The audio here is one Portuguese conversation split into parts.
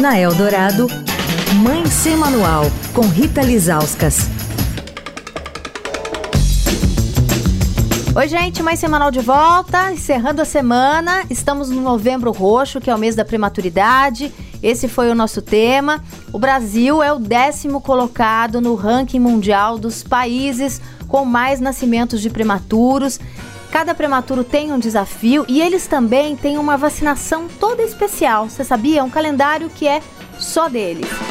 Na Eldorado, Mãe Sem Manual, com Rita Lizauskas. Oi, gente, mais semanal de volta, encerrando a semana. Estamos no Novembro Roxo, que é o mês da prematuridade. Esse foi o nosso tema. O Brasil é o décimo colocado no ranking mundial dos países com mais nascimentos de prematuros. Cada prematuro tem um desafio e eles também têm uma vacinação toda especial. Você sabia? Um calendário que é só deles.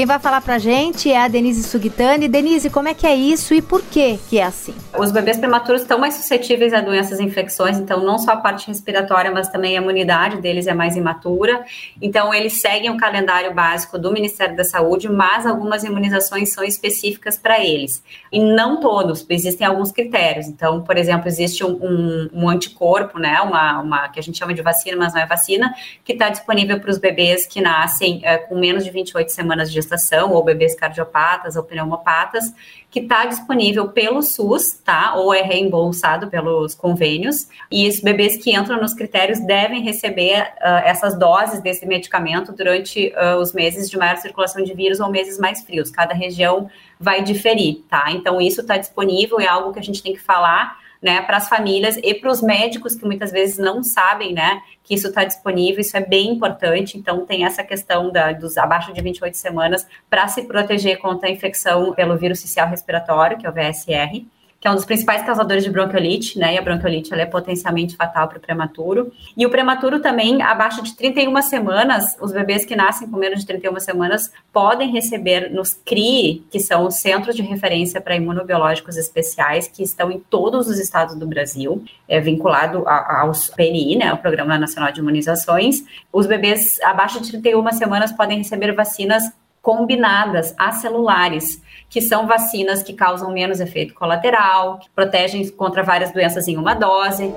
Quem vai falar pra gente é a Denise Sugitani. Denise, como é que é isso e por que que é assim? Os bebês prematuros estão mais suscetíveis a doenças infecções, então não só a parte respiratória, mas também a imunidade deles é mais imatura. Então eles seguem o calendário básico do Ministério da Saúde, mas algumas imunizações são específicas para eles. E não todos, existem alguns critérios. Então, por exemplo, existe um, um, um anticorpo, né, uma, uma que a gente chama de vacina, mas não é vacina, que está disponível para os bebês que nascem é, com menos de 28 semanas de gestação, ou bebês cardiopatas ou pneumopatas, que está disponível pelo SUS, tá? Ou é reembolsado pelos convênios. E os bebês que entram nos critérios devem receber uh, essas doses desse medicamento durante uh, os meses de maior circulação de vírus ou meses mais frios. Cada região vai diferir, tá? Então, isso está disponível, é algo que a gente tem que falar né, para as famílias e para os médicos que muitas vezes não sabem, né, que isso está disponível, isso é bem importante. Então, tem essa questão da, dos abaixo de 28 semanas para se proteger contra a infecção pelo vírus social respiratório, que é o VSR que é um dos principais causadores de bronquiolite, né? E a bronquiolite ela é potencialmente fatal para o prematuro. E o prematuro também, abaixo de 31 semanas, os bebês que nascem com menos de 31 semanas podem receber nos CRI, que são os Centros de Referência para Imunobiológicos Especiais, que estão em todos os estados do Brasil, é vinculado aos PNI, né? O Programa Nacional de Imunizações. Os bebês abaixo de 31 semanas podem receber vacinas combinadas acelulares, que são vacinas que causam menos efeito colateral, que protegem contra várias doenças em uma dose.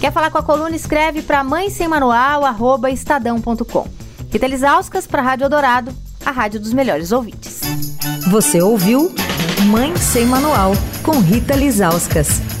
Quer falar com a coluna? Escreve para mãe sem manual, arroba estadão.com. Rita Lisauskas para a Rádio Dourado, a rádio dos melhores ouvintes. Você ouviu Mãe Sem Manual, com Rita Lisauskas.